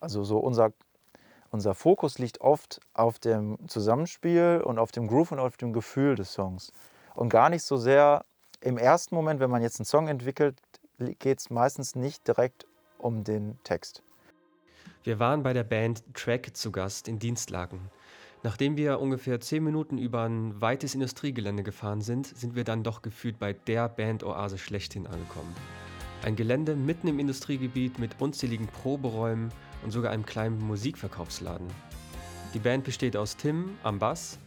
Also so unser, unser Fokus liegt oft auf dem Zusammenspiel und auf dem Groove und auf dem Gefühl des Songs. Und gar nicht so sehr im ersten Moment, wenn man jetzt einen Song entwickelt, geht es meistens nicht direkt um den Text. Wir waren bei der Band Track zu Gast in Dienstlaken. Nachdem wir ungefähr zehn Minuten über ein weites Industriegelände gefahren sind, sind wir dann doch gefühlt bei der Band-Oase schlechthin angekommen. Ein Gelände mitten im Industriegebiet mit unzähligen Proberäumen und sogar einem kleinen Musikverkaufsladen. Die Band besteht aus Tim am Bass,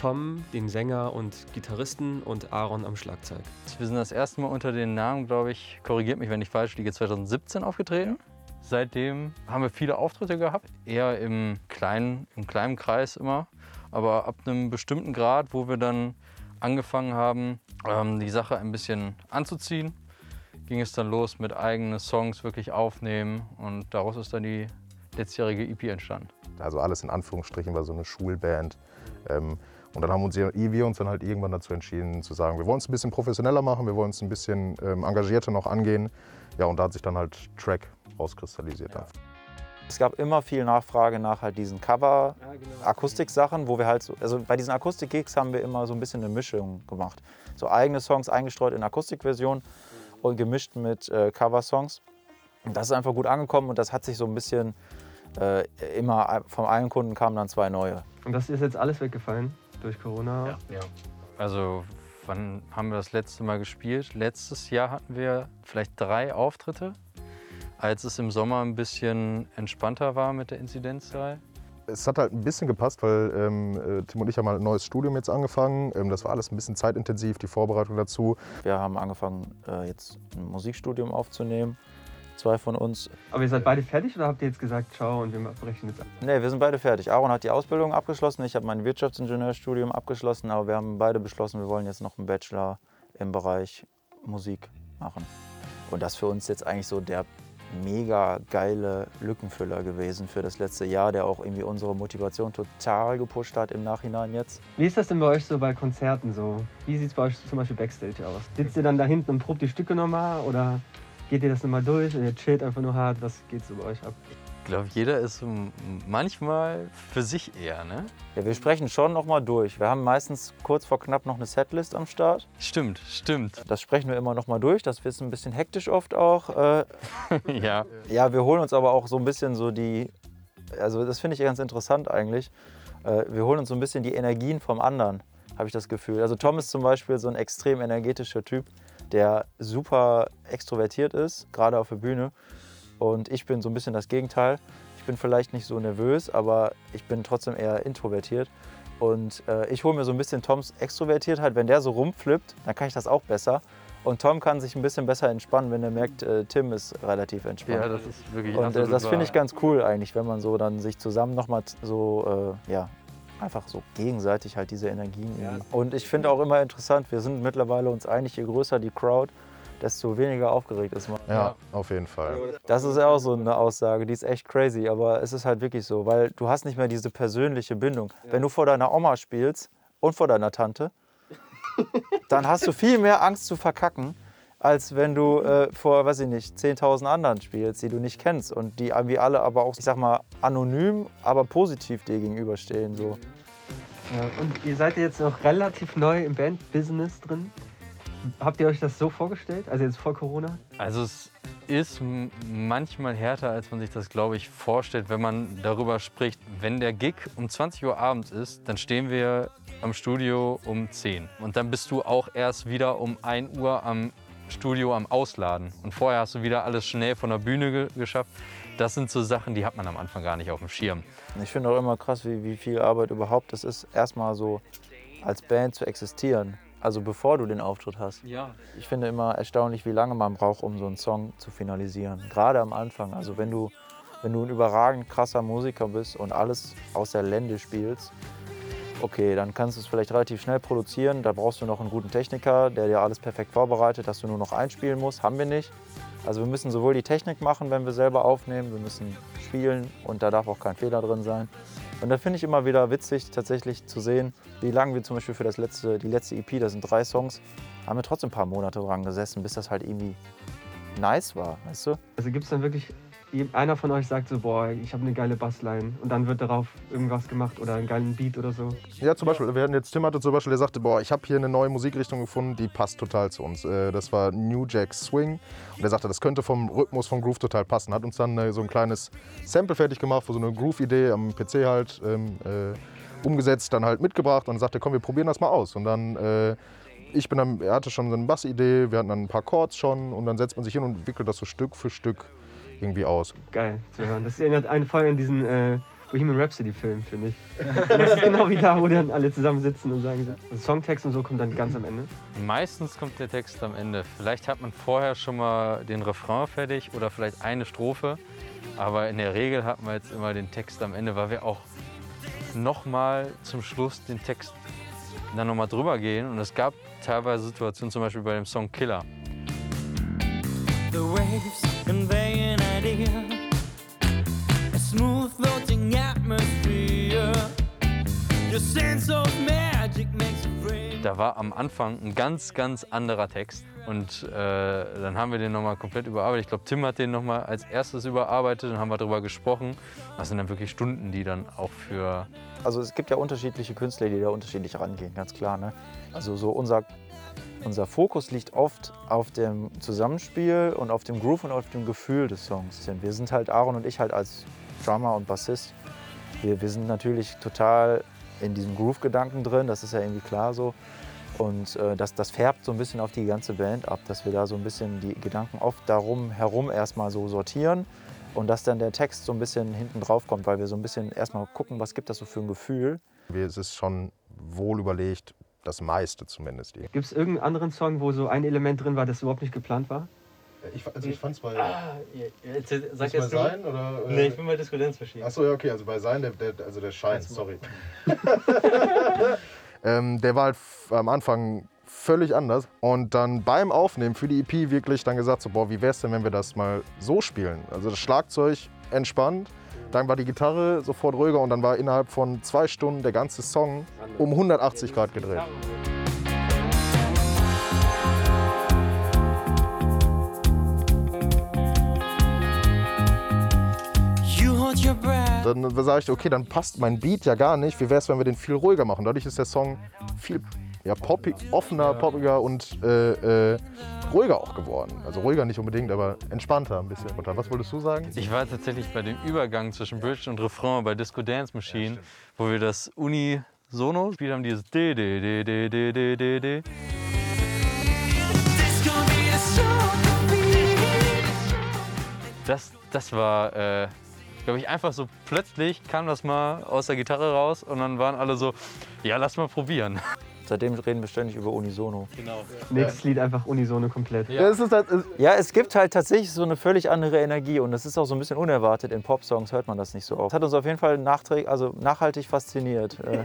Tom, den Sänger und Gitarristen und Aaron am Schlagzeug. Wir sind das erste Mal unter den Namen, glaube ich, korrigiert mich, wenn ich falsch liege, 2017 aufgetreten. Seitdem haben wir viele Auftritte gehabt, eher im kleinen, im kleinen Kreis immer. Aber ab einem bestimmten Grad, wo wir dann angefangen haben, ähm, die Sache ein bisschen anzuziehen, ging es dann los mit eigenen Songs wirklich aufnehmen und daraus ist dann die letztjährige EP entstanden. Also alles in Anführungsstrichen war so eine Schulband. Ähm, und dann haben uns, wir uns dann halt irgendwann dazu entschieden zu sagen, wir wollen es ein bisschen professioneller machen, wir wollen es ein bisschen ähm, engagierter noch angehen. Ja, und da hat sich dann halt Track rauskristallisiert. Ja. Es gab immer viel Nachfrage nach halt diesen Cover-Akustik-Sachen, wo wir halt so, also bei diesen Akustik-Gigs haben wir immer so ein bisschen eine Mischung gemacht. So eigene Songs eingestreut in Akustikversion und gemischt mit äh, Cover-Songs. Und das ist einfach gut angekommen und das hat sich so ein bisschen äh, immer vom einen Kunden kamen dann zwei neue. Und das ist jetzt alles weggefallen durch Corona? Ja. ja. Also wann haben wir das letzte Mal gespielt? Letztes Jahr hatten wir vielleicht drei Auftritte, als es im Sommer ein bisschen entspannter war mit der Inzidenzzahl. Es hat halt ein bisschen gepasst, weil ähm, äh, Tim und ich haben mal ein neues Studium jetzt angefangen. Ähm, das war alles ein bisschen zeitintensiv, die Vorbereitung dazu. Wir haben angefangen, äh, jetzt ein Musikstudium aufzunehmen zwei von uns. Aber ihr seid beide fertig oder habt ihr jetzt gesagt, ciao und wir brechen jetzt ab? Nee, wir sind beide fertig. Aaron hat die Ausbildung abgeschlossen, ich habe mein Wirtschaftsingenieurstudium abgeschlossen, aber wir haben beide beschlossen, wir wollen jetzt noch einen Bachelor im Bereich Musik machen. Und das ist für uns jetzt eigentlich so der mega geile Lückenfüller gewesen für das letzte Jahr, der auch irgendwie unsere Motivation total gepusht hat im Nachhinein jetzt. Wie ist das denn bei euch so bei Konzerten so? Wie sieht es bei euch zum Beispiel Backstage aus? Sitzt ihr dann da hinten und probt die Stücke nochmal oder Geht ihr das nochmal durch und ihr chillt einfach nur hart? Was geht so bei euch ab? Ich glaube, jeder ist manchmal für sich eher, ne? Ja, wir sprechen schon nochmal durch. Wir haben meistens kurz vor knapp noch eine Setlist am Start. Stimmt, stimmt. Das sprechen wir immer nochmal durch. Das ist ein bisschen hektisch oft auch. Äh. ja. Ja, wir holen uns aber auch so ein bisschen so die, also das finde ich ganz interessant eigentlich. Äh, wir holen uns so ein bisschen die Energien vom anderen, habe ich das Gefühl. Also Tom ist zum Beispiel so ein extrem energetischer Typ der super extrovertiert ist, gerade auf der Bühne. Und ich bin so ein bisschen das Gegenteil. Ich bin vielleicht nicht so nervös, aber ich bin trotzdem eher introvertiert. Und äh, ich hole mir so ein bisschen Toms Extrovertiertheit. Wenn der so rumflippt, dann kann ich das auch besser. Und Tom kann sich ein bisschen besser entspannen, wenn er merkt, äh, Tim ist relativ entspannt. Ja, das ist wirklich Und äh, das finde ich ganz cool eigentlich, wenn man so dann sich zusammen nochmal so äh, ja, einfach so gegenseitig halt diese Energien. Ja. Und ich finde auch immer interessant, wir sind mittlerweile uns einig, je größer die Crowd, desto weniger aufgeregt ist man. Ja, auf jeden Fall. Das ist ja auch so eine Aussage, die ist echt crazy, aber es ist halt wirklich so, weil du hast nicht mehr diese persönliche Bindung. Ja. Wenn du vor deiner Oma spielst und vor deiner Tante, dann hast du viel mehr Angst zu verkacken, als wenn du äh, vor, weiß ich nicht, 10.000 anderen spielst, die du nicht kennst und die irgendwie alle aber auch, ich sag mal, anonym, aber positiv dir gegenüberstehen. So. Ja, und ihr seid jetzt noch relativ neu im Bandbusiness drin. Habt ihr euch das so vorgestellt, also jetzt vor Corona? Also es ist manchmal härter, als man sich das, glaube ich, vorstellt, wenn man darüber spricht. Wenn der Gig um 20 Uhr abends ist, dann stehen wir am Studio um 10. Und dann bist du auch erst wieder um 1 Uhr am Studio am Ausladen. Und vorher hast du wieder alles schnell von der Bühne ge geschafft. Das sind so Sachen, die hat man am Anfang gar nicht auf dem Schirm. Ich finde auch immer krass, wie, wie viel Arbeit überhaupt es ist, erstmal so als Band zu existieren. Also bevor du den Auftritt hast. Ja. Ich finde immer erstaunlich, wie lange man braucht, um so einen Song zu finalisieren. Gerade am Anfang. Also wenn du, wenn du ein überragend krasser Musiker bist und alles aus der Lände spielst, okay, dann kannst du es vielleicht relativ schnell produzieren. Da brauchst du noch einen guten Techniker, der dir alles perfekt vorbereitet, dass du nur noch einspielen musst. Haben wir nicht. Also wir müssen sowohl die Technik machen, wenn wir selber aufnehmen, wir müssen spielen und da darf auch kein Fehler drin sein. Und da finde ich immer wieder witzig, tatsächlich zu sehen, wie lange wir zum Beispiel für das letzte, die letzte EP, das sind drei Songs, haben wir trotzdem ein paar Monate dran gesessen, bis das halt irgendwie nice war, weißt du? Also gibt es dann wirklich einer von euch sagt so, boah, ich habe eine geile Bassline und dann wird darauf irgendwas gemacht oder einen geilen Beat oder so. Ja, zum Beispiel, wir hatten jetzt Tim hatte zum Beispiel, der sagte, boah, ich habe hier eine neue Musikrichtung gefunden, die passt total zu uns. Äh, Das war New Jack Swing und er sagte, das könnte vom Rhythmus, vom Groove total passen. Hat uns dann äh, so ein kleines Sample fertig gemacht, für so eine Groove-Idee am PC halt ähm, äh, umgesetzt, dann halt mitgebracht und sagte, komm, wir probieren das mal aus. Und dann, ich bin dann, er hatte schon so eine Bassidee, wir hatten dann ein paar Chords schon und dann setzt man sich hin und entwickelt das so Stück für Stück irgendwie aus. Geil zu hören. Das erinnert einen voll an diesen äh, Bohemian Rhapsody-Film, finde ich. Das ist genau wie da, wo dann alle zusammensitzen und sagen, so. Also Songtext und so kommt dann ganz am Ende. Meistens kommt der Text am Ende. Vielleicht hat man vorher schon mal den Refrain fertig oder vielleicht eine Strophe. Aber in der Regel hat man jetzt immer den Text am Ende, weil wir auch nochmal zum Schluss den Text dann nochmal drüber gehen. Und es gab teilweise Situationen, zum Beispiel bei dem Song Killer. The waves convey an Da war am Anfang ein ganz, ganz anderer Text. Und äh, dann haben wir den nochmal komplett überarbeitet. Ich glaube, Tim hat den nochmal als erstes überarbeitet und haben wir darüber gesprochen. Das sind dann wirklich Stunden, die dann auch für Also es gibt ja unterschiedliche Künstler, die da unterschiedlich rangehen, ganz klar. Ne? Also so unser, unser Fokus liegt oft auf dem Zusammenspiel und auf dem Groove und auf dem Gefühl des Songs. Denn wir sind halt, Aaron und ich halt als Drummer und Bassist, wir, wir sind natürlich total in diesem Groove-Gedanken drin, das ist ja irgendwie klar so. Und äh, das, das färbt so ein bisschen auf die ganze Band ab, dass wir da so ein bisschen die Gedanken oft darum herum erstmal so sortieren und dass dann der Text so ein bisschen hinten drauf kommt, weil wir so ein bisschen erstmal gucken, was gibt das so für ein Gefühl. Wir- Es ist schon wohl überlegt, das meiste zumindest. Gibt es irgendeinen anderen Song, wo so ein Element drin war, das überhaupt nicht geplant war? Ich, also ich fand es bei, Sag bei Sein oder? äh, Nee, ich bin bei Diskutenzmaschinen. Achso, ja, okay, also bei Sein, der, der, also der Schein, sorry. ähm, der war halt am Anfang völlig anders. Und dann beim Aufnehmen für die EP wirklich dann gesagt, so, boah, wie wär's denn, wenn wir das mal so spielen? Also das Schlagzeug entspannt, dann war die Gitarre sofort ruhiger und dann war innerhalb von zwei Stunden der ganze Song um 180 Grad gedreht. Dann sage ich, okay, dann passt mein Beat ja gar nicht. Wie wäre es, wenn wir den viel ruhiger machen? Dadurch ist der Song viel ja, poppig, offener, poppiger und äh, äh, ruhiger auch geworden. Also ruhiger nicht unbedingt, aber entspannter ein bisschen. Und was wolltest du sagen? Ich war tatsächlich bei dem Übergang zwischen Bridge und Refrain bei Disco Dance Machine, wo wir das Unisono gespielt haben, dieses D, D, D, D, D, D, D, D. Das, das war, äh, glaube ich, einfach so plötzlich kam das mal aus der Gitarre raus und dann waren alle so, ja, lass mal probieren. Seitdem reden wir ständig über Unisono. Nächstes Lied einfach unisono komplett. Ja, es ist halt, Ja, es gibt halt tatsächlich so eine völlig andere Energie und das ist auch so ein bisschen unerwartet. In Popsongs hört man das nicht so oft. Das hat uns auf jeden Fall nachträg, also nachhaltig fasziniert. Äh,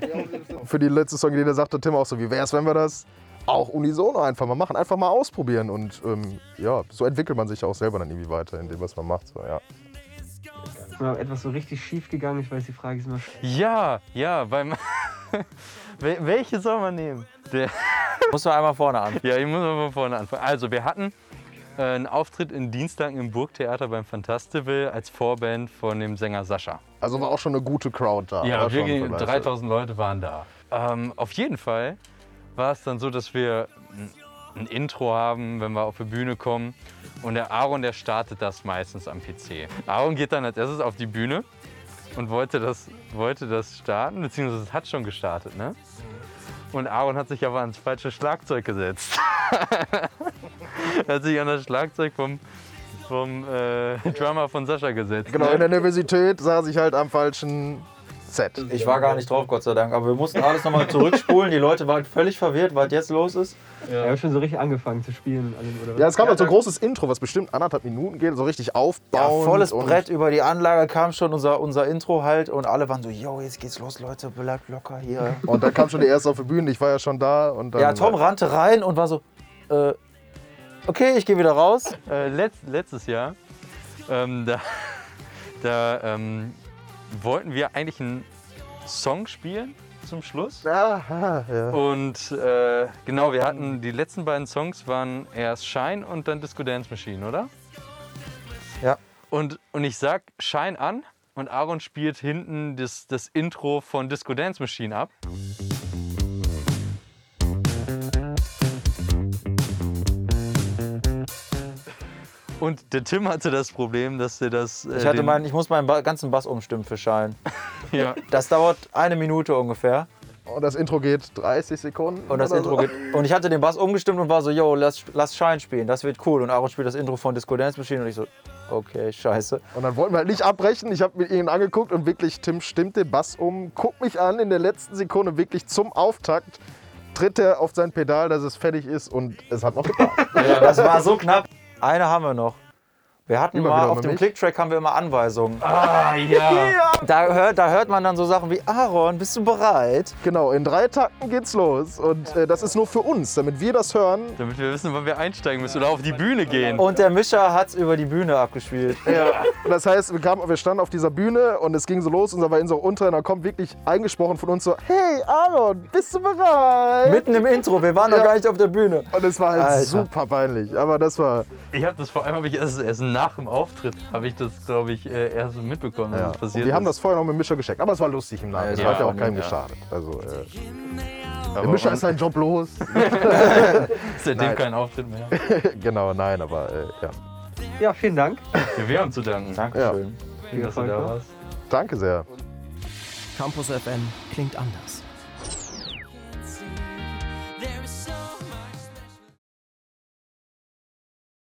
für die letzte Song, die da sagte Tim auch so, wie wäre es, wenn wir das auch unisono einfach mal machen? Einfach mal ausprobieren. Und ähm, ja, so entwickelt man sich auch selber dann irgendwie weiter in dem, was man macht. So, ja. Ist mal etwas so richtig schief gegangen. Ich weiß, die Frage ist immer, Ja, ja, beim. Wel- Welche soll man nehmen? Der, muss man einmal vorne an. ja, ich muss mal von vorne anfangen. Also, wir hatten äh, einen Auftritt in Dienstag im Burgtheater beim Fantastival als Vorband von dem Sänger Sascha. Also war auch schon eine gute Crowd da. Ja, wirklich begeistert. 3000 Leute waren da. Ähm, auf jeden Fall war es dann so, dass wir ein, Intro haben, wenn wir auf die Bühne kommen. Und der Aaron, der startet das meistens am PC. Aaron geht dann als erstes auf die Bühne und wollte das, wollte das starten, beziehungsweise es hat schon gestartet, ne? Und Aaron hat sich aber ans falsche Schlagzeug gesetzt. er hat sich an das Schlagzeug vom, vom äh, Drummer von Sascha gesetzt. Genau, ne? in der Nervosität saß ich halt am falschen Set. Ich war gar nicht drauf, Gott sei Dank. Aber wir mussten alles nochmal zurückspulen. Die Leute waren völlig verwirrt, was jetzt los ist. er hat schon so richtig angefangen zu spielen. Ja, es kam halt so ein großes Intro, was bestimmt anderthalb Minuten geht, so richtig Ja, aufbauen. volles Brett über die Anlage kam schon unser, unser Intro halt und alle waren so, yo, jetzt geht's los, Leute, bleibt locker hier. Und dann kam schon die erste auf die Bühne, ich war ja schon da. Und dann, Ja, Tom rannte rein und war so, äh, okay, ich gehe wieder raus. äh, letzt, letztes Jahr, ähm, da, da ähm, wollten wir eigentlich einen Song spielen zum Schluss. Ja, ja. Und äh, genau, wir hatten die letzten beiden Songs waren erst Shine und dann Disco Dance Machine, oder? Ja. Und, und ich sag, Schein an. Und Aaron spielt hinten das, das Intro von Disco Dance Machine ab. Und der Tim hatte das Problem, dass er das. äh, Ich, hatte meinen, ich muss meinen ba ganzen Bass umstimmen für Schein. Ja. Das dauert eine Minute ungefähr. Und das Intro geht 30 Sekunden. Und das Intro so. geht. Und ich hatte den Bass umgestimmt und war so, yo, lass, lass Schein spielen, das wird cool. Und Aaron spielt das Intro von Disco Dance Machine und ich so, okay, scheiße. Und dann wollten wir halt nicht abbrechen. Ich habe mir ihn angeguckt und wirklich, Tim stimmt den Bass um, guckt mich an in der letzten Sekunde, wirklich zum Auftakt, tritt er auf sein Pedal, dass es fertig ist und es hat noch gepasst. Ja, das war so knapp. Eine haben wir noch. Wir hatten Immer mal auf dem? Clicktrack haben wir immer Anweisungen. Ah, ja. Da hört, da hört man dann so Sachen wie, Aaron, bist du bereit? genau, in drei Takten geht's los. Und äh, das ist nur für uns, damit wir das hören. Damit wir wissen, wann wir einsteigen müssen oder auf die Bühne gehen. Und der Mischer hat's über die Bühne abgespielt. Ja. Das heißt, wir, kamen, wir standen auf dieser Bühne und es ging so los. Unser war in so Unteren, kommt wirklich eingesprochen von uns so: Hey Aaron, bist du bereit? Mitten im Intro, wir waren noch Ja. gar nicht auf der Bühne. und es war halt Alter. super peinlich. Aber das war. Ich habe das vor allem, habe ich erst, erst nach dem Auftritt, habe ich das, glaube ich, äh, erst so mitbekommen, dass Ja. passiert wir haben das vorher noch mit Mischer gecheckt. Aber es war lustig im Nachhinein. Es Ja, hat ja auch ja, keinem ja. geschadet. Also, äh, Aber der Mischer ist seinen Job los. seitdem kein Auftritt mehr. genau, nein, aber äh, ja. Ja, vielen Dank. Ja, wir haben zu danken, Dankeschön. dass du da warst. Danke sehr. Campus FM klingt anders.